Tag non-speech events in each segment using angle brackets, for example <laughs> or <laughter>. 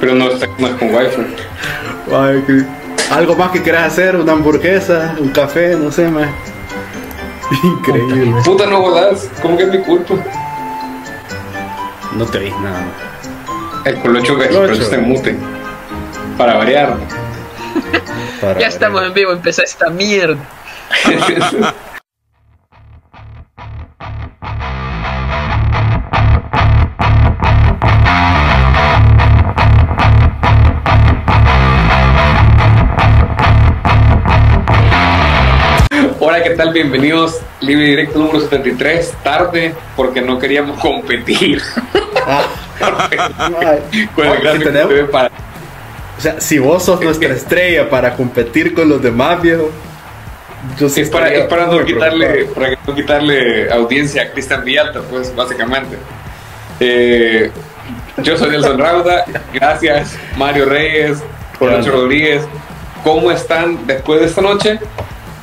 Pero no está más con wifi. Ay, que- Algo más que quieras hacer, una hamburguesa, un café, no sé, más. Increíble. Puta, no jodas. ¿Cómo que es mi culpa? No te oís nada más. El colocho, Colocho. colocho está en mute. Para variar. Para Ya estamos en vivo, empezó esta mierda. <laughs> tal? Bienvenidos. Libre Directo número 73. Tarde porque no queríamos competir Ah, <laughs> con el ve para. O sea, si vos sos nuestra estrella para competir con los demás, viejo. Yo sí Es para, es para no quitarle, para no quitarle audiencia a Cristian Villalta, pues, básicamente. Eh, yo soy Nelson Rauda, gracias Mario Reyes, Grande. Rodríguez. ¿Cómo están después de esta noche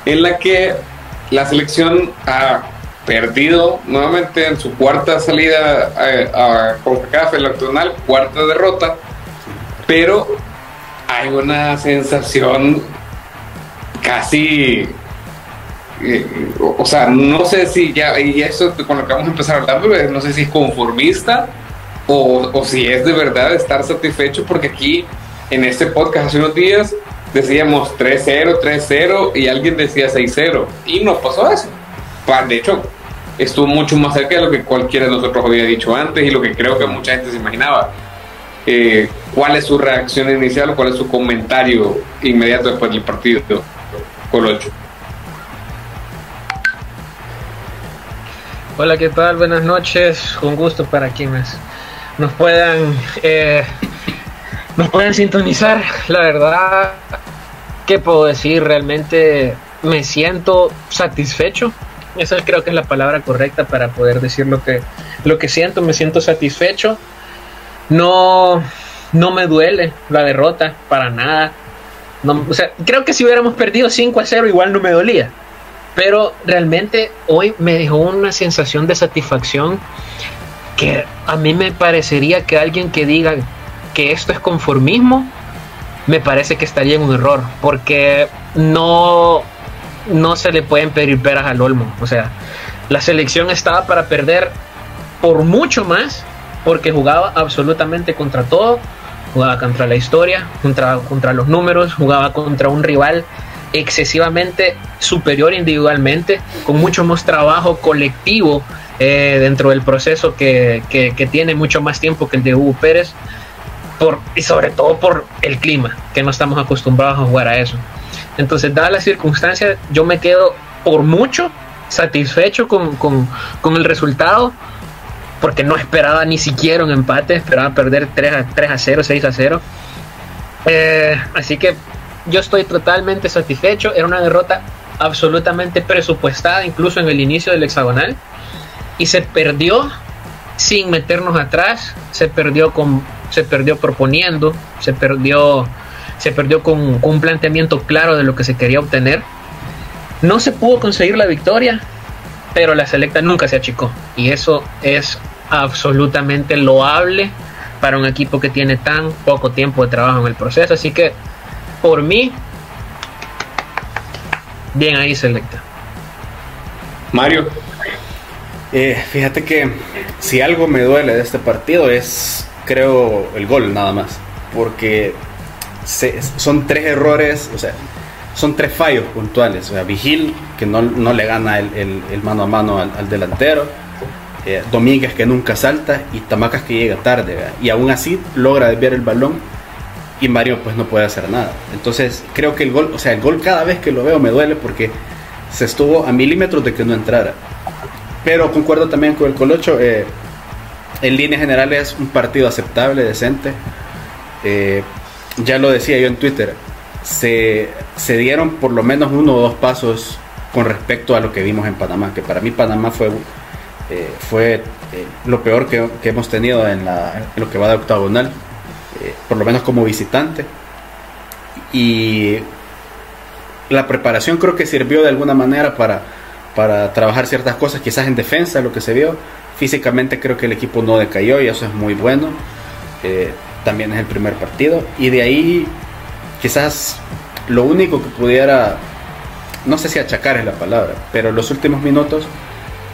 en la que la selección ha perdido nuevamente en su cuarta salida a, a CONCACAF, el octogonal, cuarta derrota, pero hay una sensación casi eh, o sea, no sé si ya, y eso con lo que vamos a empezar a hablar, pero no sé si es conformista o, o si es de verdad estar satisfecho, porque aquí en este podcast hace unos días decíamos 3-0, 3-0 y alguien decía 6-0 y no pasó eso. De hecho, estuvo mucho más cerca de lo que cualquiera de nosotros había dicho antes y lo que creo que mucha gente se imaginaba. Eh, ¿Cuál es su reacción inicial? ¿Cuál es su comentario inmediato después del partido? Colocho. Hola, ¿qué tal? Buenas noches. Un gusto para quienes nos puedan eh, nos puedan sintonizar. La verdad, ¿qué puedo decir? Realmente me siento satisfecho. Esa creo que es la palabra correcta para poder decir lo que lo que siento. Me siento satisfecho. No no me duele la derrota para nada. O sea, creo que si hubiéramos perdido 5 a 0 igual no me dolía pero realmente hoy me dejó una sensación de satisfacción que a mí me parecería que alguien que diga que esto es conformismo, me parece que estaría en un error, porque no, no se le pueden pedir peras al olmo. O sea, la selección estaba para perder por mucho más, porque jugaba absolutamente contra todo, jugaba contra la historia, contra, contra los números, jugaba contra un rival excesivamente superior individualmente, con mucho más trabajo colectivo eh, dentro del proceso que, que- que tiene mucho más tiempo que el de Hugo Pérez, por, y sobre todo por el clima, que no estamos acostumbrados a jugar a eso. Entonces, dadas las circunstancias, yo me quedo por mucho satisfecho con, con- con el resultado, porque no esperaba ni siquiera un empate, esperaba perder 3 a, 3 a 0, 6 a 0. Eh, así que yo estoy totalmente satisfecho. Era una derrota absolutamente presupuestada, incluso en el inicio del hexagonal. Y se perdió sin meternos atrás. Se perdió con. Se perdió proponiendo. Se perdió. Se perdió con, con un planteamiento claro de lo que se quería obtener. No se pudo conseguir la victoria. Pero la selecta nunca se achicó. Y eso es absolutamente loable para un equipo que tiene tan poco tiempo de trabajo en el proceso. Así que por mí, bien ahí selecta. Mario, Eh, fíjate que si algo me duele de este partido es, creo, el gol nada más. Porque se- son tres errores, o sea, son tres fallos puntuales. O sea, Vigil, que no, no le gana el, el- el mano a mano al, al delantero. eh, Domínguez, que nunca salta. Y Tamacas, que llega tarde. ¿verdad? Y aún así logra desviar el balón. Y Mario, pues no puede hacer nada. Entonces, creo que el gol, o sea, el gol cada vez que lo veo me duele porque se estuvo a milímetros de que no entrara. Pero concuerdo también con el Colocho. eh, en líneas generales, un partido aceptable, decente. Eh, ya lo decía yo en Twitter. Se, dieron por lo menos uno o dos pasos con respecto a lo que vimos en Panamá. Que para mí, Panamá fue, eh, fue eh, lo peor que, hemos tenido en, la, en lo que va de octagonal. por lo menos como visitante. Y la preparación creo que sirvió de alguna manera para, para trabajar ciertas cosas, quizás en defensa, lo que se vio. Físicamente creo que el equipo no decayó y eso es muy bueno. Eh, también es el primer partido. Y de ahí, quizás lo único que pudiera, no sé si achacar es la palabra, pero los últimos minutos,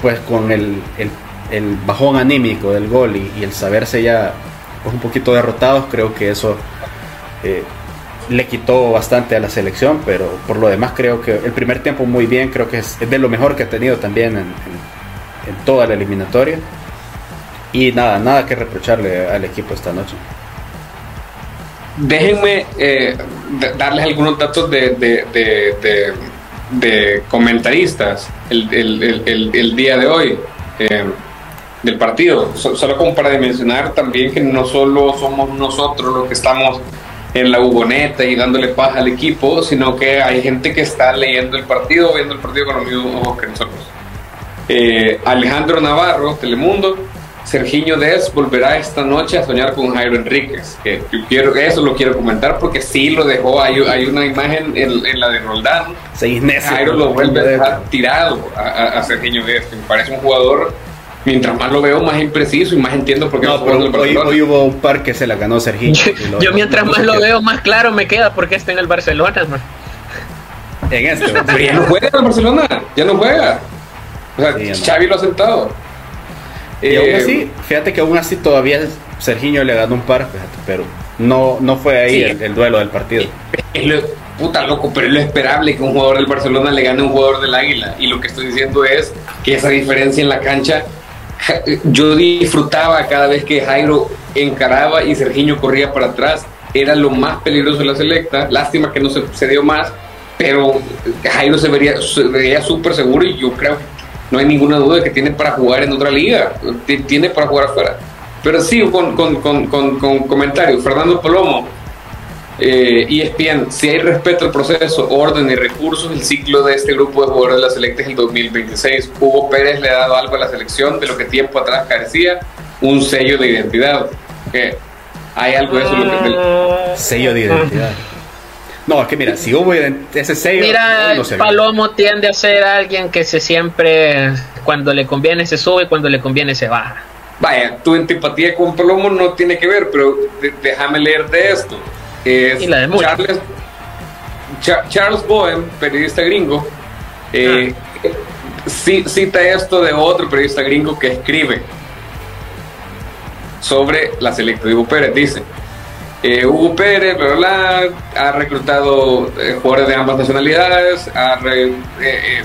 pues con el, el, bajón anímico del gol y, el saberse ya pues, un poquito derrotados, creo que eso eh, le quitó bastante a la selección, pero por lo demás creo que el primer tiempo muy bien, creo que es, de lo mejor que ha tenido también en, en toda la eliminatoria. Y nada, nada que reprocharle al equipo esta noche. Déjenme eh, darles algunos datos de, de, comentaristas el, el, el, día de hoy eh, del partido. solo como para mencionar también que no solo somos nosotros los que estamos en la hugoneta y dándole paz al equipo, sino que hay gente que está leyendo el partido, viendo el partido con los mismos ojos que nosotros. Eh, Alejandro Navarro, Telemundo, Serginho Des volverá esta noche a soñar con Jairo Enríquez. Que yo quiero, eso lo quiero comentar porque sí lo dejó. Hay, hay una imagen en, la de Roldán. Jairo lo vuelve a dejar tirado a, a, Serginho Des, que me parece un jugador. Mientras más lo veo, más impreciso y más entiendo por qué no, hoy, hoy, hubo un par que se la ganó Serginho. Yo, mientras más lo veo, más claro me queda porque está en el Barcelona. En este. Pero ya no juega en el Barcelona. Ya no juega. O sea, Xavi lo ha sentado. Y aún así, eh, fíjate que aún así todavía Serginho le ganó un par, fíjate, pero no, no fue ahí el, duelo del partido. Es lo, puta loco, pero es lo esperable que un jugador del Barcelona le gane a un jugador del Águila. Y lo que estoy diciendo es que esa diferencia en la cancha, yo disfrutaba cada vez que Jairo encaraba y Serginho corría para atrás. Era lo más peligroso de la selecta. Lástima que no se, se dio más, pero Jairo se veía súper seguro y yo creo que no hay ninguna duda de que tiene para jugar en otra liga, tiene para jugar afuera. Pero sí, con, con, con, con comentarios, Fernando Palomo, eh, ESPN, si hay respeto al proceso, orden y recursos, el ciclo de este grupo de jugadores de la selecta es el 2026. Hugo Pérez le ha dado algo a la selección de lo que tiempo atrás carecía, un sello de identidad. hay algo de eso. Lo que Sello de identidad. No, es que mira, si hubo ese sello. Mira, Palomo tiende a ser alguien que se siempre, cuando le conviene se sube, cuando le conviene se baja. Vaya, tu antipatía con Palomo no tiene que ver, pero déjame leer de esto. y la de Charles, Charles Bowen, periodista gringo, eh, ah. cita esto de otro periodista gringo que escribe sobre la selecta de Pérez. Dice. Eh, Hugo Pérez, ha reclutado eh, jugadores de ambas nacionalidades, ha eh,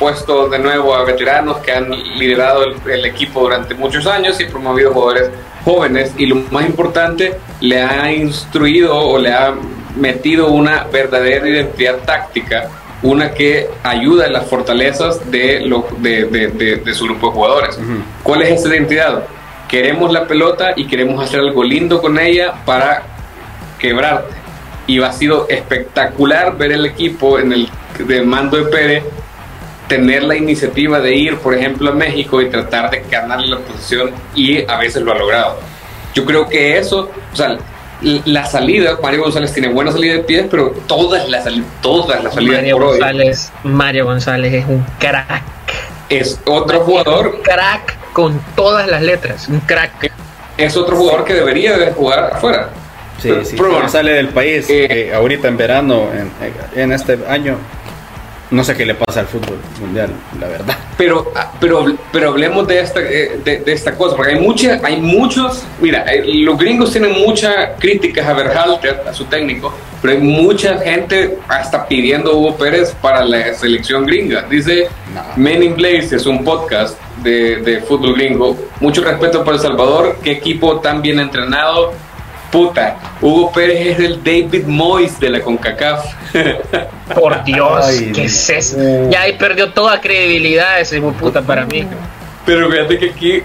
puesto de nuevo a veteranos que han liderado el, equipo durante muchos años y promovido jugadores jóvenes y lo más importante, le ha instruido o le ha metido una verdadera identidad táctica, una que ayuda en las fortalezas de, lo, de, su grupo de jugadores. ¿Cuál es esa identidad? Queremos la pelota y queremos hacer algo lindo con ella para quebrarte. Y ha sido espectacular ver el equipo en el de mando de Pérez tener la iniciativa de ir, por ejemplo, a México y tratar de ganarle la posición y a veces lo ha logrado. Yo creo que eso, o sea, la salida, Mario González tiene buena salida de pies, pero todas las, todas las salidas Mario González, Mario González es un crack. Es otro jugador. crack con todas las letras, un crack. Es otro jugador que debería de jugar afuera. Sí, sí, sale del país eh, ahorita en verano, en, en, este año, no sé qué le pasa al fútbol mundial, la verdad. Pero, pero, pero hablemos de esta, eh, de, esta cosa, porque hay, mucha, hay muchos, mira, eh, los gringos tienen muchas críticas a Berhalter, a su técnico, pero hay mucha gente hasta pidiendo a Hugo Pérez para la selección gringa. Dice Men in Blaze, es un podcast de, de fútbol gringo. Mucho respeto por El Salvador, qué equipo tan bien entrenado. Puta, Hugo Pérez es el David Moyes de la CONCACAF. <laughs> Por Dios, ¿qué es eso? Ya ahí perdió toda credibilidad ese puta para mí. Pero fíjate que aquí,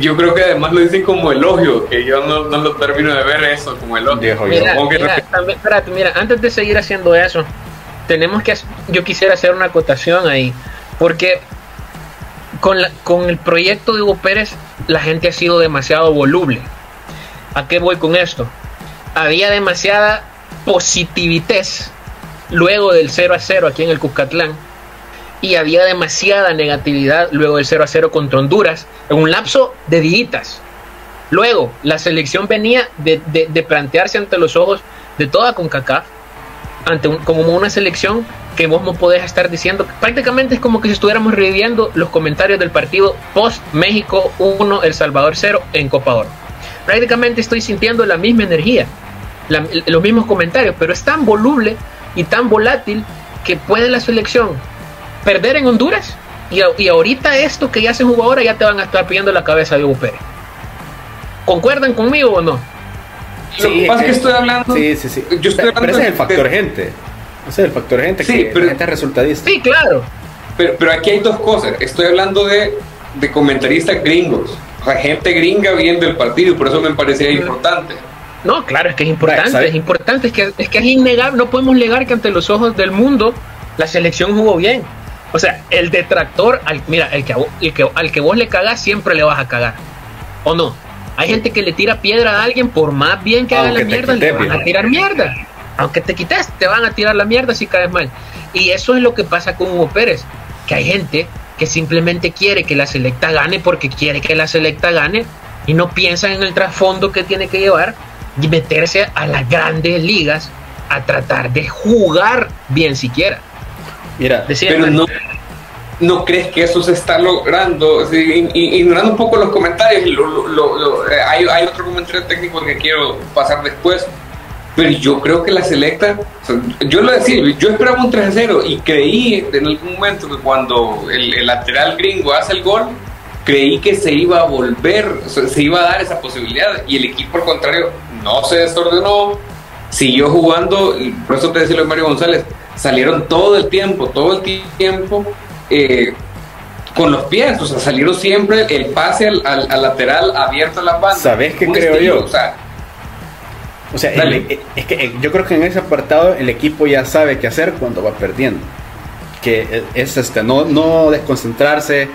yo creo que además lo dicen como elogio, que yo no, no lo termino de ver eso como elogio. Mira, mira, espérate, mira, antes de seguir haciendo eso, tenemos que, yo quisiera hacer una acotación ahí, porque con, la, con el proyecto de Hugo Pérez, la gente ha sido demasiado voluble. ¿A qué voy con esto? Había demasiada positividad luego del 0 a 0 aquí en el Cuscatlán y había demasiada negatividad luego del 0 a 0 contra Honduras en un lapso de días. Luego, la selección venía de, de, plantearse ante los ojos de toda CONCACAF, ante como una selección que vos no podés estar diciendo, prácticamente es como que si estuviéramos reviviendo los comentarios del partido post México 1, El Salvador 0 en Copa Oro. Prácticamente estoy sintiendo la misma energía, los mismos comentarios, pero es tan voluble y tan volátil que puede la selección perder en Honduras y, y ahorita esto que ya se jugó ahora ya te van a estar pidiendo la cabeza de Hugo Pérez. ¿Concuerdan conmigo o no? Sí, que, estoy hablando. Sí, sí, sí. Yo estoy hablando pero ese es el factor gente. Ese es el factor gente sí, que pero, gente resultadista. Sí, claro. Pero, pero aquí hay dos cosas. Estoy hablando de, de comentaristas gringos. O sea, gente gringa viendo el partido y por eso me parecía importante. No, claro, es que es importante, es importante, es que, es que es innegable, no podemos negar que ante los ojos del mundo la selección jugó bien. O sea, el detractor, al, mira, el que, el que, al que vos le cagas siempre le vas a cagar. ¿O no? Hay gente que le tira piedra a alguien por más bien que haga la mierda, le van a tirar mierda. Aunque te quites, te van a tirar la mierda si caes mal. Y eso es lo que pasa con Hugo Pérez, que hay gente que simplemente quiere que la selecta gane porque quiere que la selecta gane y no piensa en el trasfondo que tiene que llevar y meterse a las grandes ligas a tratar de jugar bien siquiera. Mira, pero no, ¿No crees que eso se está logrando? ignorando un poco los comentarios, eh, hay, hay, otro comentario técnico que quiero pasar después, pero yo creo que la selecta, yo lo decía, yo esperaba un 3-0 y creí en algún momento que cuando el, lateral gringo hace el gol, creí que se iba a volver, se iba a dar esa posibilidad y el equipo al contrario no se desordenó, siguió jugando, por eso te decía lo de Mario González, salieron todo el tiempo, todo el tiempo eh, con los pies, o sea, salieron siempre el pase al, lateral abierto a la banda. ¿Sabes qué creo yo? O sea, es que eh, yo creo que en ese apartado el equipo ya sabe qué hacer cuando va perdiendo. Que es este, no, no desconcentrarse,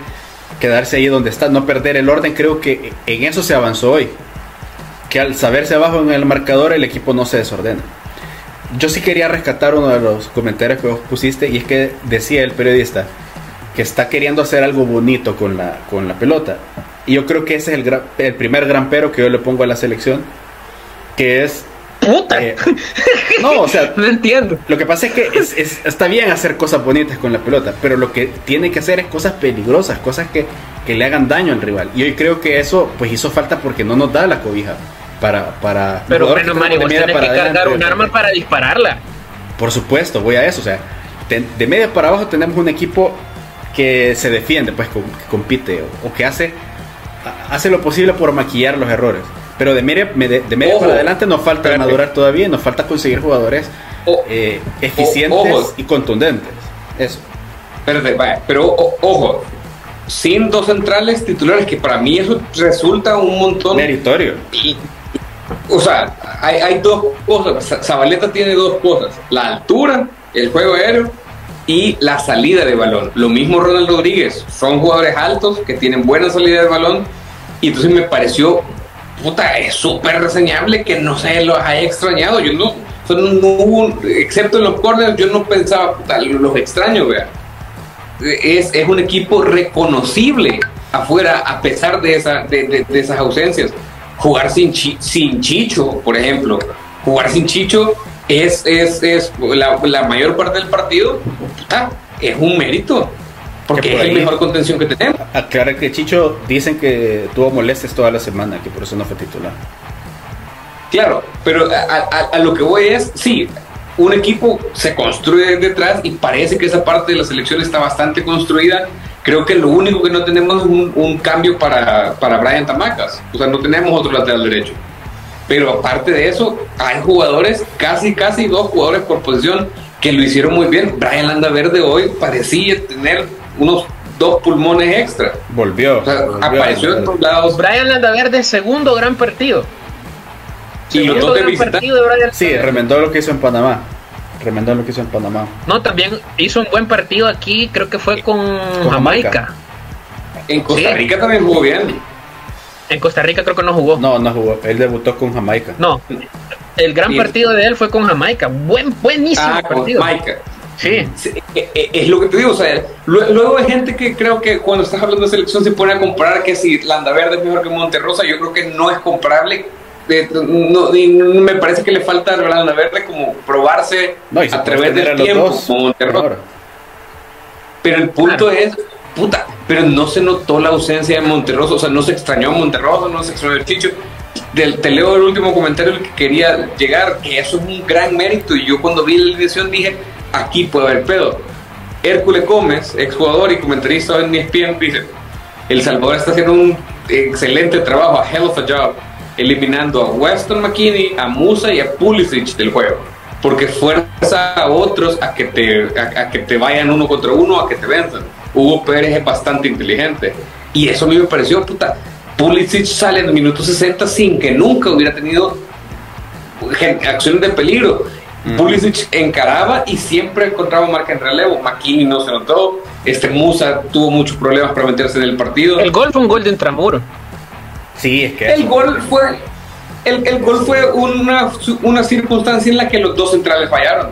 quedarse ahí donde está, no perder el orden. Creo que en eso se avanzó hoy. Que al saberse abajo en el marcador, el equipo no se desordena. Yo sí quería rescatar uno de los comentarios que vos pusiste, y es que decía el periodista que está queriendo hacer algo bonito con la, con la pelota. Y yo creo que ese es el, el primer gran pero que yo le pongo a la selección, que es... ¡Puta! Eh, <laughs> no, o sea... no entiendo. Lo que pasa es que es, está bien hacer cosas bonitas con la pelota, pero lo que tiene que hacer es cosas peligrosas, cosas que, que le hagan daño al rival. Y hoy creo que eso pues hizo falta porque no nos da la cobija para... para pero bueno, Mario, vos tenés que cargar un arma para dispararla. Por supuesto, voy a eso. O sea, de media para abajo tenemos un equipo que se defiende, pues que compite o, que hace, hace lo posible por maquillar los errores. Pero de media, de, media para adelante nos falta madurar todavía, nos falta conseguir jugadores eh, eficientes y contundentes. Eso. pero ojo, sin dos centrales titulares, que para mí eso resulta un montón. Meritorio. o sea, hay, hay dos cosas. Zabaleta tiene dos cosas: la altura, el juego aéreo y la salida de balón. Lo mismo Ronald Rodríguez, son jugadores altos que tienen buena salida de balón y entonces me pareció, puta, es súper reseñable que no se los haya extrañado. Yo no, no, excepto en los corners, yo no pensaba, puta, los extraño, vea. Es, es un equipo reconocible afuera a pesar de, esa, de, de, esas ausencias. Jugar sin, sin Chicho, por ejemplo. Jugar sin Chicho es, es, es la, la, mayor parte del partido, es un mérito. Porque es la mejor contención que tenemos. Aclarar que Chicho dicen que tuvo molestias toda la semana, que por eso no fue titular. Claro, pero a, lo que voy es, sí, un equipo se construye detrás y parece que esa parte de la selección está bastante construida. Creo que lo único que no tenemos es un, un cambio para, para Brian Tamacas. O sea, no tenemos otro lateral derecho. Pero aparte de eso, hay jugadores, casi, casi dos jugadores por posición, que lo hicieron muy bien. Brian Landaverde hoy parecía tener unos dos pulmones extra. Volvió. apareció en todos lados. Brian Landaverde, segundo gran partido. Y los dos de Sí, remendó lo que hizo en Panamá. Remendó lo que hizo en Panamá. No, también hizo un buen partido aquí, creo que fue con, Jamaica. En Costa Rica también jugó bien. En Costa Rica creo que no jugó. No, no jugó. Él debutó con Jamaica. No. El gran partido de él fue con Jamaica. Buen, buenísimo ah, partido. Jamaica. Sí. E, e, es lo que te digo, o sea, luego hay gente que creo que cuando estás hablando de selección se pone a comparar que si Landaverde es mejor que Monterrosa, yo creo que no es comparable. no, me parece que le falta a Landaverde como probarse a través del tiempo como Monterrosa. Pero el punto es, puta, pero no se notó la ausencia de Monterrosa, o sea, no se extrañó a Monterrosa, no se extrañó el Chicho. te leo el último comentario el que quería llegar, que eso es un gran mérito. Y yo cuando vi la edición dije, aquí puede haber pedo. Hércules Gómez, exjugador y comentarista en ESPN, dice, El Salvador está haciendo un excelente trabajo, a hell of a job, eliminando a Weston McKinney, a Musa y a Pulisic del juego. Porque fuerza a otros a que te, a, que te vayan uno contra uno, a que te venzan. Hugo Pérez es bastante inteligente. Y eso a mí me pareció, puta, Pulisic sale en el minuto 60 sin que nunca hubiera tenido acciones de peligro. Pulisic encaraba y siempre encontraba marca en relevo. McKinney no se notó. Este Musa tuvo muchos problemas para meterse en el partido. El gol fue un gol de intramuro. Sí, es que. El gol fue. El, el, gol fue una, una circunstancia en la que los dos centrales fallaron.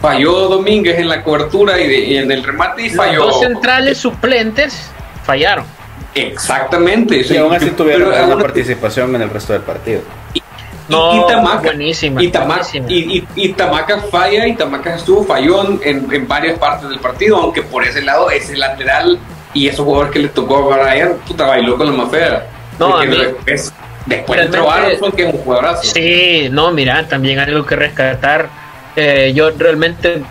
Falló Domínguez en la cobertura y, en el remate y falló. Los dos centrales suplentes fallaron. Exactamente. Y aún así tuvieron una participación en el resto del partido. No, y, Tamaca, buenísima, y, Tamaca, falla y Tamaca estuvo fallón en, varias partes del partido, aunque por ese lado, ese lateral y esos jugadores que le tocó a Brian, puta, bailó con la más fea. No, después, después entró que es un jugadorazo. Sí, no, mira, también hay algo que rescatar. Eh, yo realmente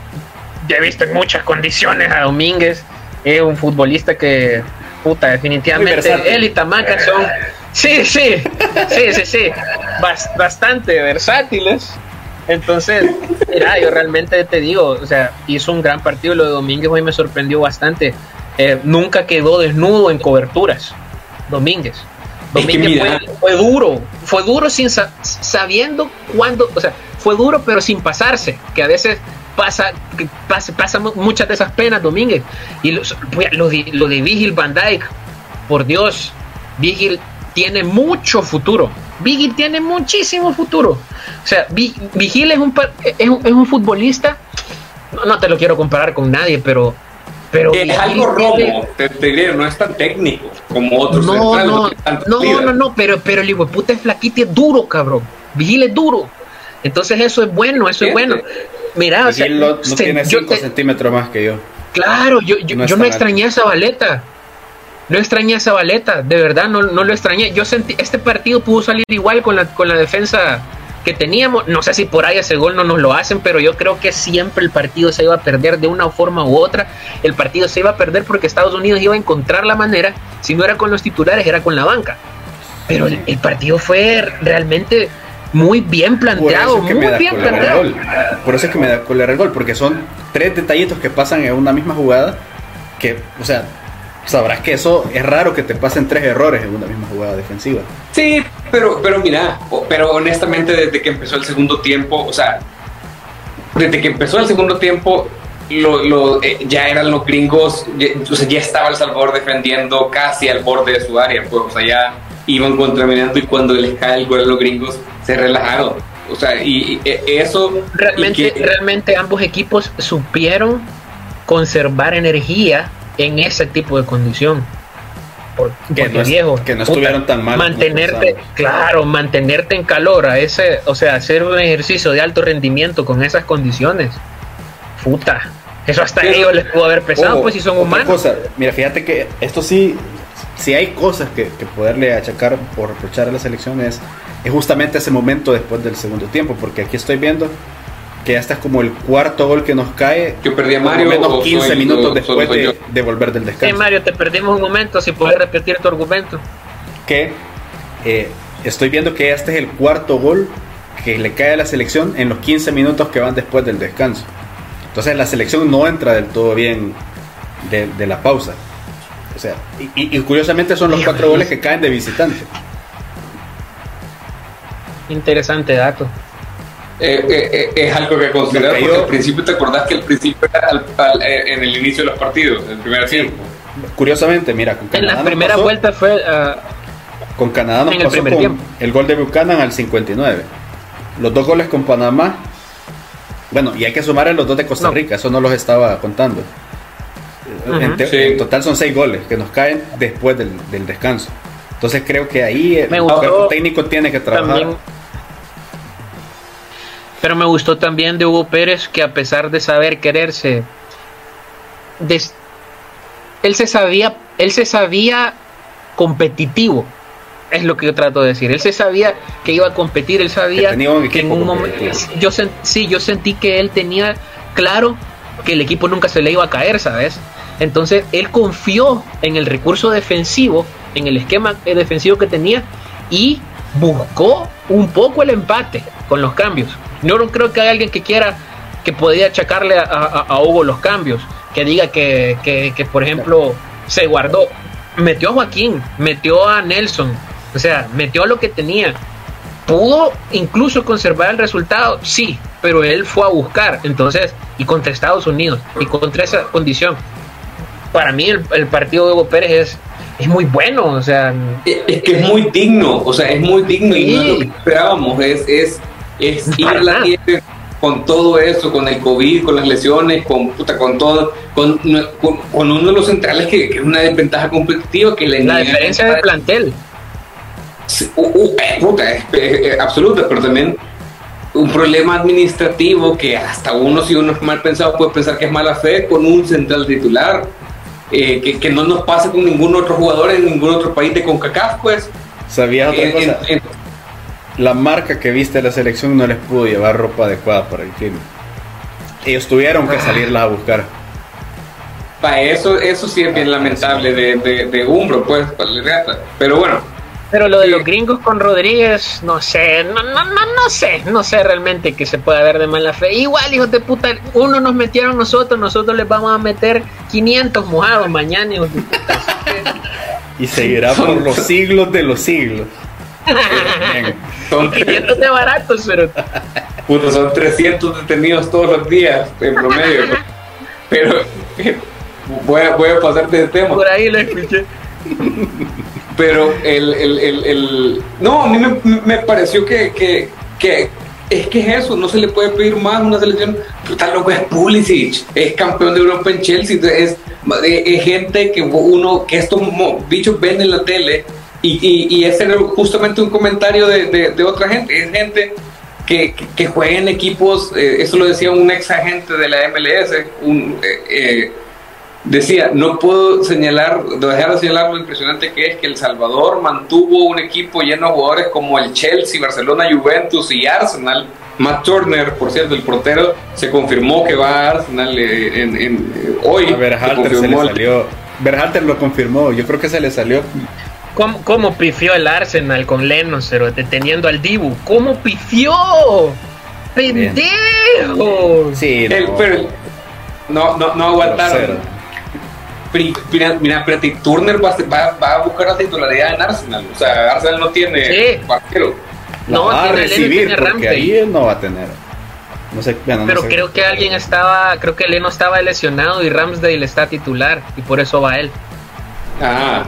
ya he visto en muchas condiciones a Domínguez. Es un futbolista que, puta, definitivamente él y Tamaca son <laughs> Sí, sí, sí, sí, sí. Bastante versátiles. Entonces, mira, yo realmente te digo, o sea, hizo un gran partido. Lo de Domínguez hoy me sorprendió bastante. Eh, nunca quedó desnudo en coberturas. Domínguez. Domínguez fue, duro, fue duro sin sabiendo cuándo, o sea, fue duro pero sin pasarse, que a veces pasa, pasa, pasa muchas de esas penas Domínguez. Y lo, lo, de, lo de Vigil Van Dyke, por Dios, Vigil tiene mucho futuro. Vigil tiene muchísimo futuro. O sea, Vigil es un, es un, es un futbolista. No, te lo quiero comparar con nadie, pero. pero es algo robo, te, te no es tan técnico como otros. No, no, no, no, no, pero, pero el hijo de puta es flaquito es duro, cabrón. Vigil es duro. Entonces eso es bueno, eso es bueno. Mira, o sea, no, tiene 5 centímetros más que yo. Claro, yo, yo no, yo no extrañé esa baleta. No extrañé a Zabaleta, de verdad, no, no lo extrañé. Yo sentí, este partido pudo salir igual con la, con la defensa que teníamos. No sé si por ahí ese gol no nos lo hacen, pero yo creo que siempre el partido se iba a perder de una forma u otra. El partido se iba a perder porque Estados Unidos iba a encontrar la manera, si no era con los titulares, era con la banca. Pero el, partido fue realmente muy bien planteado, muy bien planteado. Por eso es que me da colera el gol, porque son tres detallitos que pasan en una misma jugada que, o sea, sabrás que eso es raro que te pasen tres errores en una misma jugada defensiva. Sí, pero, pero mira, pero honestamente desde que empezó el segundo tiempo, o sea, desde que empezó el segundo tiempo, lo, eh, ya eran los gringos, ya, o sea, ya estaba El Salvador defendiendo casi al borde de su área, pues, o sea, ya iban contraminando y cuando les cae el gol a los gringos se relajaron. O sea, y, e, eso... Realmente, realmente ambos equipos supieron conservar energía en ese tipo de condición. Porque, viejo, que no estuvieron tan mal. Mantenerte, claro, mantenerte en calor, a ese, o sea, hacer un ejercicio de alto rendimiento con esas condiciones. Puta, eso hasta ellos les pudo haber pesado, pues si son humanos. Cosa, mira, fíjate que esto sí, si hay cosas que, que poderle achacar o reprochar a la selección es, es justamente ese momento después del segundo tiempo, porque aquí estoy viendo que hasta es como el cuarto gol que nos cae. Yo perdí a Mario. Menos 15 minutos después de, volver del descanso. Sí, Mario, te perdimos un momento, si puedes repetir tu argumento. Que eh, estoy viendo que este es el cuarto gol que le cae a la selección en los 15 minutos que van después del descanso. Entonces la selección no entra del todo bien de, la pausa. O sea, y, curiosamente son los cuatro goles que caen de visitante. Interesante dato. Eh, eh, eh, es algo que considerar porque al principio te acordás que el principio era en el inicio de los partidos, en el primer tiempo. Curiosamente, mira, con Canadá. En la primera vuelta fue. Ah, con Canadá nos pasó el, con el gol de Buchanan al 59. Los dos goles con Panamá Bueno, y hay que sumar a los dos de Costa Rica, eso no los estaba contando. en, total son seis goles que nos caen después del, descanso. Entonces creo que ahí el técnico tiene que trabajar. Pero me gustó también de Hugo Pérez que a pesar de saber quererse, él se sabía, él se sabía competitivo. Es lo que yo trato de decir. Él se sabía que iba a competir, él sabía que, en un momento. Yo sí, yo sentí que él tenía claro que el equipo nunca se le iba a caer, ¿sabes? Entonces él confió en el recurso defensivo, en el esquema defensivo que tenía y buscó un poco el empate con los cambios. Yo no creo que haya alguien que quiera que podía achacarle a, Hugo los cambios, que diga que, que, por ejemplo, se guardó, metió a Joaquín, metió a Nelson, o sea, metió lo que tenía. Pudo incluso conservar el resultado, sí, pero él fue a buscar, entonces, y contra Estados Unidos, y contra esa condición. Para mí el, partido de Hugo Pérez es, es muy bueno, o sea... Es, que es muy digno, o sea, es muy digno y no es lo que esperábamos, es, es, es <laughs> ir a la con todo eso, con el COVID, con las lesiones, con puta, con todo, con, con, uno de los centrales que, es una desventaja competitiva que le La diferencia de plantel. Uh, uh, eh, puta, es, absoluta, pero también un problema administrativo que hasta uno, si uno es mal pensado, puede pensar que es mala fe con un central titular. Eh, que, que, no nos pasa con ningún otro jugador en ningún otro país de CONCACAF, pues. ¿Sabías otra cosa? La marca que viste de la selección no les pudo llevar ropa adecuada para el clima. Ellos tuvieron que salirla a buscar. Para eso, eso sí es bien lamentable de, de, de Umbro, pues, pero bueno. Pero lo de los gringos con Rodríguez, no sé, no, no, no, no sé, no sé realmente que se pueda ver de mala fe. Igual, hijos de puta, uno nos metieron nosotros, nosotros les vamos a meter 500 mojados mañana, hijos de puta. <laughs> y seguirá por los siglos de los siglos. Son 500 de baratos, pero. son 300 detenidos todos los días en promedio. pero voy a, voy a pasarte de tema. Por ahí lo escuché. Pero el, el, el, el, No, a mí me, me pareció que, que, que, es que es eso, no se le puede pedir más una selección. Puta loco, es Pulisic, es campeón de Europa en Chelsea, es, es gente que uno, que estos bichos ven en la tele y, y, ese era justamente un comentario de, de, otra gente. Es gente que, que, juega en equipos, eh, eso lo decía un ex agente de la MLS, un, eh, eh, decía, no puedo señalar, dejar de señalar lo impresionante que es que El Salvador mantuvo un equipo lleno de jugadores como el Chelsea, Barcelona, Juventus y Arsenal. Matt Turner, por cierto, el portero, se confirmó que va a Arsenal en, en, hoy. A Berhalter se, le salió. Berhalter lo confirmó, yo creo que se le salió. ¿Cómo, ¿Cómo, pifió el Arsenal con Lennon, pero deteniendo al Dibu? ¿Cómo pifió? ¡Pendejo! Sí, no. pero no, no, no aguantaron. Mira, mira, Turner va, va, va, a buscar la titularidad en Arsenal. O sea, Arsenal no tiene sí. No, va a recibir porque ahí él no va a tener. No sé, pero creo que alguien estaba, creo que Leno estaba lesionado y Ramsdale está titular y por eso va él. Ah,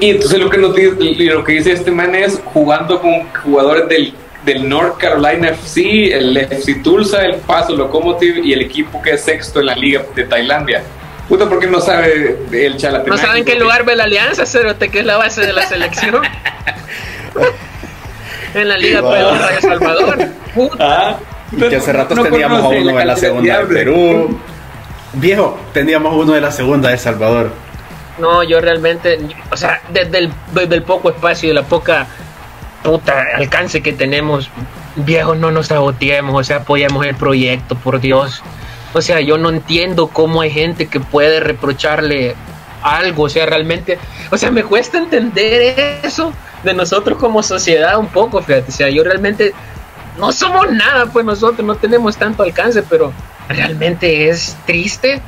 y, entonces lo que, nos dice, lo que dice este man es jugando con jugadores del, del North Carolina FC, el FC Tulsa, el Paso Locomotive y el equipo que es sexto en la liga de Tailandia. Puta, ¿por qué no sabe el Chalatenango? No saben qué lugar ve la Alianza, Cerote, que es la base de la <laughs> selección. en la Liga Pedro de Salvador. Ah, y que hace rato teníamos a uno de la segunda de Perú. Viejo, teníamos uno de la segunda de Salvador. No, yo realmente, o sea, desde el, poco espacio y la poca puta alcance que tenemos, viejo, no nos saboteemos, o sea, apoyamos el proyecto, por Dios. O sea, yo no entiendo cómo hay gente que puede reprocharle algo, o sea, realmente, o sea, me cuesta entender eso de nosotros como sociedad un poco, fíjate, o sea, yo realmente no somos nada, pues nosotros no tenemos tanto alcance, pero realmente es triste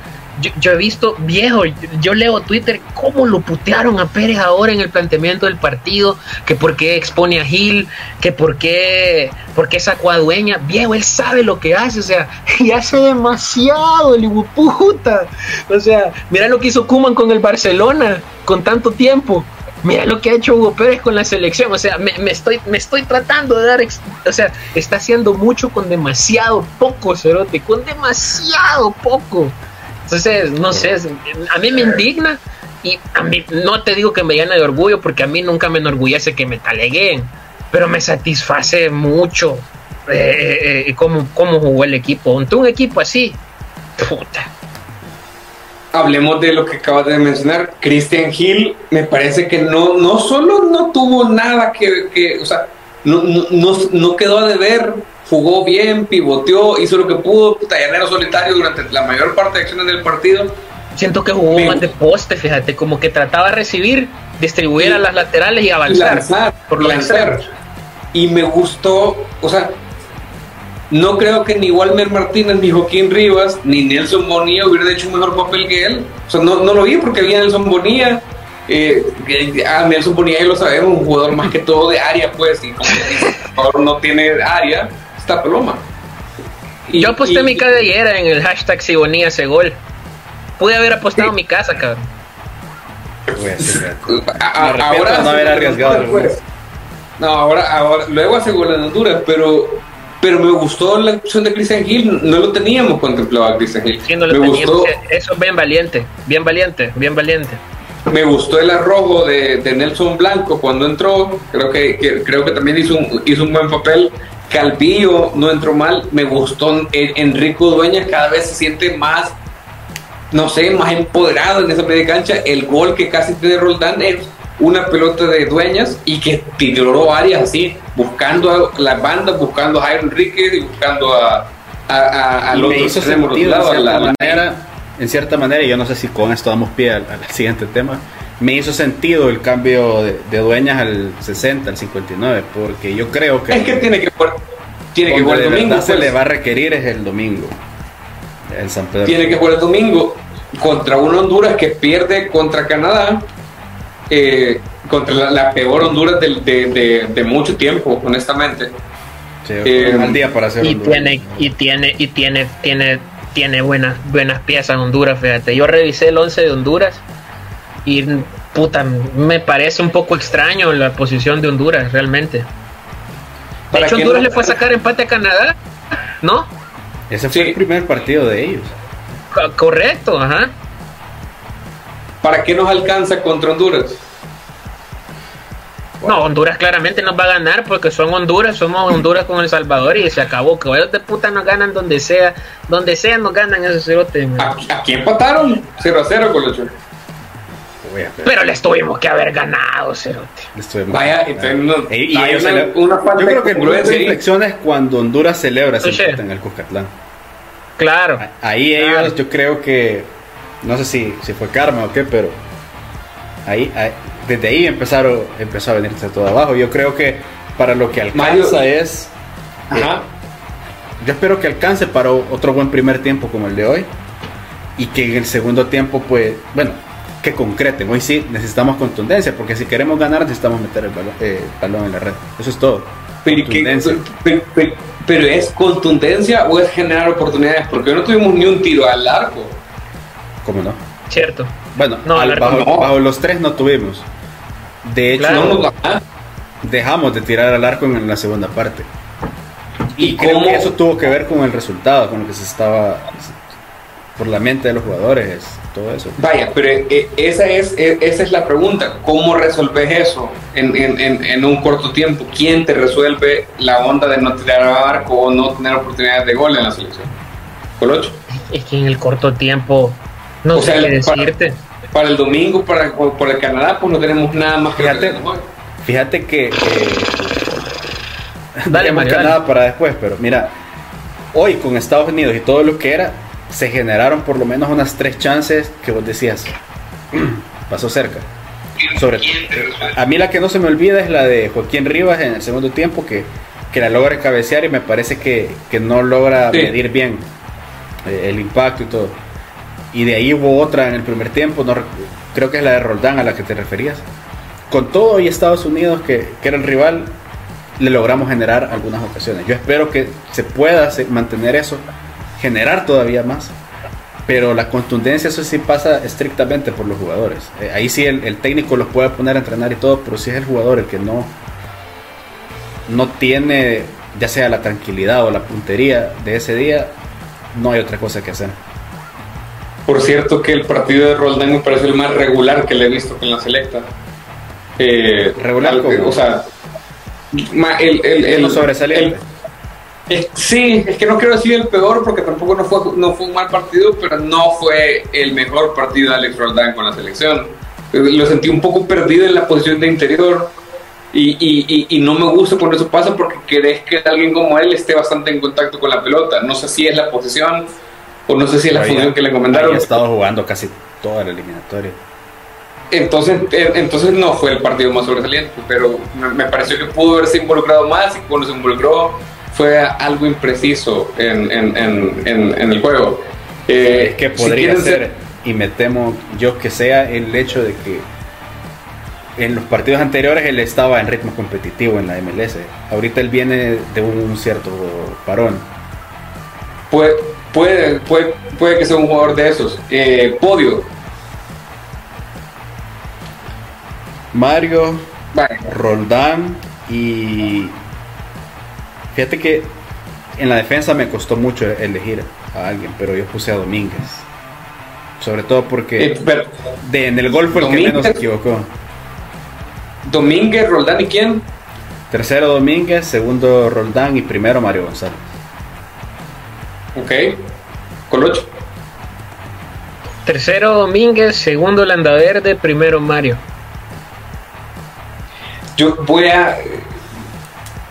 yo, he visto, viejo, yo, leo Twitter cómo lo putearon a Pérez ahora en el planteamiento del partido, que por qué expone a Gil, que por qué, por qué sacó a. Viejo, él sabe lo que hace, o sea, <laughs> y hace demasiado el puta. O sea, mira lo que hizo Kuman con el Barcelona, con tanto tiempo. Mira lo que ha hecho Hugo Pérez con la selección. O sea, me, estoy, me estoy tratando de dar. O sea, está haciendo mucho con demasiado poco, Cerote. Con demasiado poco. Entonces, no sé. A mí me indigna. Y a mí no te digo que me llena de orgullo, porque a mí nunca me enorgullece que me taleguen. Pero me satisface mucho eh, eh, eh cómo, cómo jugó el equipo. Un equipo así. Puta hablemos de lo que acabas de mencionar. Christian Hill me parece que no, no solo no tuvo nada que, que o sea, no, no, no, quedó a deber, jugó bien, pivoteó, hizo lo que pudo, tallanero solitario durante la mayor parte de acciones del partido. Siento que jugó más de poste, fíjate, como que trataba de recibir, distribuir a las laterales y avanzar. Lanzar, por lanzar. Y me gustó, o sea, no creo que ni Walmer Martínez, ni Joaquín Rivas, ni Nelson Bonilla hubiera hecho un mejor papel que él. O sea, no, lo vi porque había Nelson Bonilla. Eh, a Nelson Bonilla ya lo sabemos, un jugador más que todo de área, pues, y como no tiene área, está peloma. Y, Yo aposté mi cadellera en el hashtag si Bonilla ese gol. Pude haber apostado mi casa, cabrón. ahora no haber arriesgado. No, ahora, ahora, luego hace gol en Honduras, pero pero me gustó la opción de Christian Hill, no lo teníamos contemplado a Christian Hill. me gustó, eso es bien valiente, bien valiente, bien valiente. Me gustó el arrojo de, Nelson Blanco cuando entró, creo que, creo que también hizo un, hizo un buen papel. Calvillo no entró mal, me gustó Enrico Dueñas, cada vez se siente más, no sé, más empoderado en esa media cancha. El gol que casi tiene Roldán es una pelota de dueñas y que tiró áreas así, buscando a las bandas, buscando a Jairo Enrique y buscando a, a, a, los me hizo sentido, en, cierta manera, en cierta manera, y yo no sé si con esto damos pie al, siguiente tema, me hizo sentido el cambio de, dueñas al 60, al 59, porque yo creo que... Es que tiene que jugar, tiene que jugar el domingo. se pues. le va a requerir es el domingo. En San Pedro. Tiene que jugar el domingo contra un Honduras que pierde contra Canadá eh, contra la, peor Honduras de, mucho tiempo, honestamente. Eh, día para hacer y tiene y tiene y tiene tiene tiene buenas buenas piezas Honduras, fíjate. Yo revisé el 11 de Honduras y puta, me parece un poco extraño la posición de Honduras realmente. De hecho, Honduras le fue a sacar empate a Canadá, ¿no? Ese fue el primer partido de ellos. correcto, ajá. ¿Para qué nos alcanza contra Honduras? No, Honduras claramente nos va a ganar porque son Honduras, somos Honduras con El Salvador y se acabó. Que ellos de puta nos ganan donde sea, donde sea nos ganan esos cerotes. Aquí, empataron 0 a 0 con los pero les tuvimos que haber ganado, Cerote. Vaya, y, una, yo creo que el de inflexión es cuando Honduras celebra ese en el Cuscatlán. Claro. Ahí ellos, yo creo que no sé si, si fue karma o qué, pero ahí, desde ahí empezaron, empezó a venirse todo abajo. Yo creo que para lo que alcanza es... Ajá. yo espero que alcance para otro buen primer tiempo como el de hoy y que en el segundo tiempo, pues, bueno, que concreten. Hoy sí necesitamos contundencia, porque si queremos ganar necesitamos meter el balón, en la red. Eso es todo. Pero, pero, es contundencia o es generar oportunidades, porque no tuvimos ni un tiro al arco. ¿Cómo no? Cierto. Bueno, bajo, los tres no tuvimos. De hecho, dejamos de tirar al arco en la segunda parte. Y, creo que eso tuvo que ver con el resultado, con lo que se estaba por la mente de los jugadores, todo eso. Vaya, pero eh, esa es, eh, esa es la pregunta. ¿Cómo resolves eso en, en, en, un corto tiempo? ¿Quién te resuelve la onda de no tirar al arco o no tener oportunidades de gol en la selección? ¿Colocho? Es que en el corto tiempo no sé qué decirte. Para, el domingo, para, por el Canadá, pues no tenemos nada más que Fíjate, fíjate que. dale, Canadá para después, pero mira, hoy con Estados Unidos y todo lo que era, se generaron por lo menos unas tres chances que vos decías, <clears throat> pasó cerca. Sobre, a mí la que no se me olvida es la de Joaquín Rivas en el segundo tiempo, que, que la logra cabecear y me parece que, que no logra medir bien eh, el impacto y todo y de ahí hubo otra en el primer tiempo, no, creo que es la de Roldán a la que te referías. Con todo y Estados Unidos, que, que era el rival, le logramos generar algunas ocasiones. Yo espero que se pueda mantener eso, generar todavía más pero la contundencia, eso sí pasa estrictamente por los jugadores. Eh, ahí sí el, técnico los puede poner a entrenar y todo, pero si es el jugador el que no, no tiene ya sea la tranquilidad o la puntería de ese día, no hay otra cosa que hacer. Por cierto que el partido de Roldán me parece el más regular que le he visto en la selecta. Eh, regular, o sea, el, el, el, no sobresaliente. Sí, es que no quiero decir el peor porque tampoco no fue, no fue un mal partido, pero no fue el mejor partido de Alex Roldán con la selección. Lo sentí un poco perdido en la posición de interior y, y, y, no me gusta cuando eso pasa porque querés que alguien como él esté bastante en contacto con la pelota. No sé si es la posición o no sé si es la función que le encomendaron. Ha estado jugando casi toda la eliminatoria. Entonces, eh, entonces no fue el partido más sobresaliente, pero me, pareció que pudo haberse involucrado más y cuando se involucró fue algo impreciso en, en, en, en el juego. Eh, es que podría ser, y me temo yo que sea el hecho de que en los partidos anteriores él estaba en ritmo competitivo en la MLS. Ahorita él viene de un cierto parón. Puede, puede, puede, puede que sea un jugador de esos. Eh, podio. Mario, Roldán y fíjate que en la defensa me costó mucho elegir a alguien, pero yo puse a Domínguez. Sobre todo porque eh, de, en el gol fue el que menos se equivocó. Domínguez, Roldán y quién? Tercero Domínguez, segundo Roldán y primero Mario González. Ok. Colocho. Tercero Domínguez, segundo Landaverde, primero Mario. Yo voy a.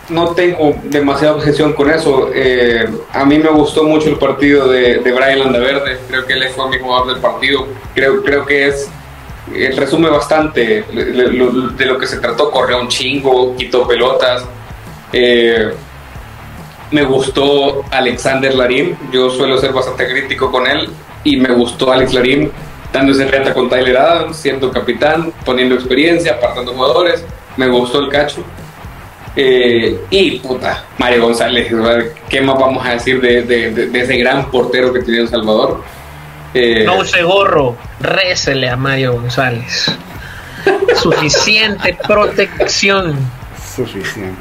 No tengo demasiada objeción con eso. Eh, a mí me gustó mucho el partido de, de Brian Landaverde. Creo que él fue mi jugador del partido. Creo, creo que es eh, resume bastante de lo que se trató. Corrió un chingo, quitó pelotas. Eh, me gustó Alexander Larim. Yo suelo ser bastante crítico con él. Y me gustó Alex Larim dándose reta con Tyler Adams, siendo capitán, poniendo experiencia, apartando jugadores. Me gustó el cacho. Eh, y puta, Mario González, ¿qué más vamos a decir de, de ese gran portero que tiene El Salvador? no use gorro, récele a Mario González. <laughs> Suficiente protección. Suficiente.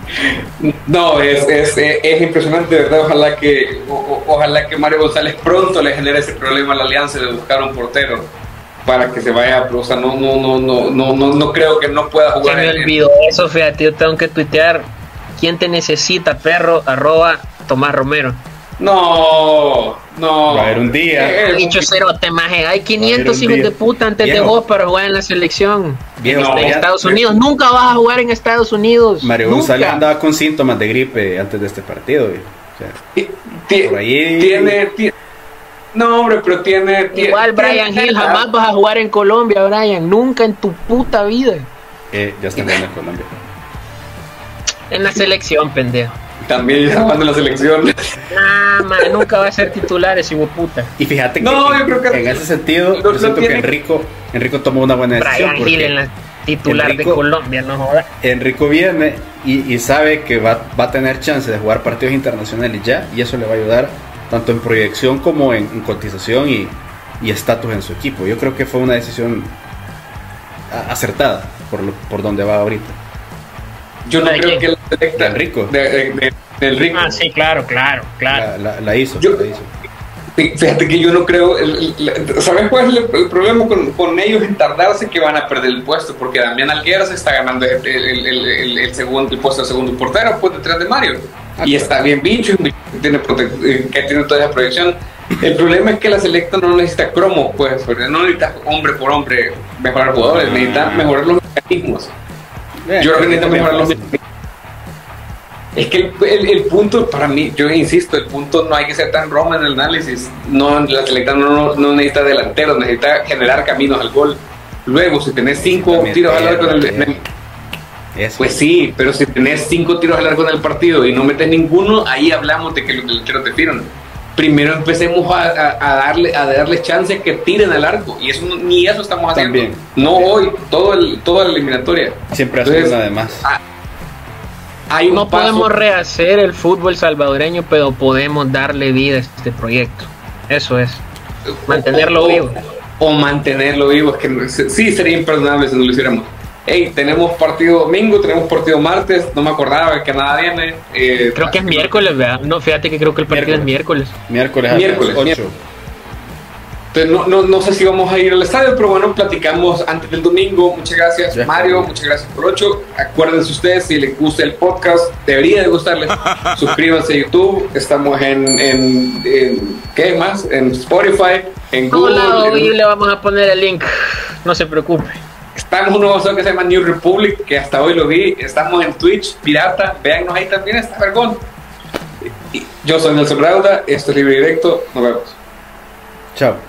No, es, es, es, impresionante, ¿verdad? Ojalá que, ojalá que Mario González pronto le genere ese problema a la alianza de buscar un portero para que se vaya, o sea, no, no, no, no, no, no, no creo que no pueda jugar. Se me olvidó eso, fíjate, yo tengo que tuitear. ¿Quién te necesita, perro? Arroba Tomás Romero. No, no. Va a haber un día. Eh, dicho cero temaje. Hay 500 hijos de puta antes de vos para jugar en la selección. en Estados Unidos. Nunca vas a jugar en Estados Unidos. Mario González andaba con síntomas de gripe antes de este partido. por ahí. Tiene, No, hombre, pero tiene. Igual, Brian Hill, jamás vas a jugar en Colombia, Brian. Nunca en tu puta vida. Eh, ya está jugando en Colombia. En la selección, pendejo. También está jugando en la selección. Ah, man, nunca va a ser titular ese puta. Y fíjate que, en, ese sentido, yo siento que Enrico, Enrico tomó una buena decisión. Brian Hill en la titular de Colombia, no joda. Enrico viene y, sabe que va, va, a tener chance de jugar partidos internacionales ya, y eso le va a ayudar tanto en proyección como en, cotización y estatus en su equipo. Yo creo que fue una decisión acertada por, por donde va ahorita. Yo no creo que la selecta. Rico. De, del Rico. Ah, sí, claro, claro, claro. La, hizo, la hizo. Fíjate que yo no creo. ¿Sabes cuál es el, problema con, con, ellos en tardarse que van a perder el puesto? Porque Damián Alguera se está ganando el, el, el, segundo, el puesto de segundo portero, pues detrás de Mario. Y está bien bicho, tiene, eh, que tiene toda esa proyección. El problema es que la selecta no necesita cromo, pues, no necesita hombre por hombre mejorar jugadores, necesita mejorar los mecanismos. Yo creo que necesita mejorar los es que el, el, punto, para mí, yo insisto, el punto no hay que ser tan roma en el análisis. No, la selección no, no, necesita delanteros, necesita generar caminos al gol. Luego, si tenés cinco tiros al arco en el, Pues sí, pero si tenés cinco tiros al arco en el partido y no metes ninguno, ahí hablamos de que los delanteros te tiran. Primero empecemos a, a, darle a darles chance que tiren al arco y eso ni eso estamos haciendo. No hoy, todo el, toda la eliminatoria. Siempre hacemos además. No podemos rehacer el fútbol salvadoreño, pero podemos darle vida a este proyecto. Eso es. mantenerlo vivo. O mantenerlo vivo, es que sí sería imperdonable si no lo hiciéramos. Hey, tenemos partido domingo, tenemos partido martes, no me acordaba que nada viene. Eh, creo que es miércoles, ¿verdad? No, fíjate que creo que el partido es miércoles. Miércoles, miércoles, 8 no, no, no, sé si vamos a ir al estadio, pero bueno, platicamos antes del domingo. Muchas gracias, Mario. Muchas gracias por ocho. Acuérdense ustedes, si les gusta el podcast, debería de gustarles. <laughs> Suscríbanse a YouTube. Estamos en, en, ¿qué más? En Spotify, en Google. Hola, y le vamos a poner el link. No se preocupe. Estamos en un nuevo que se llama New Republic, que hasta hoy lo vi. Estamos en Twitch, pirata. Véannos ahí también, está vergón. Yo soy Nelson Rauda, esto es Libre Directo. Nos vemos. Chao.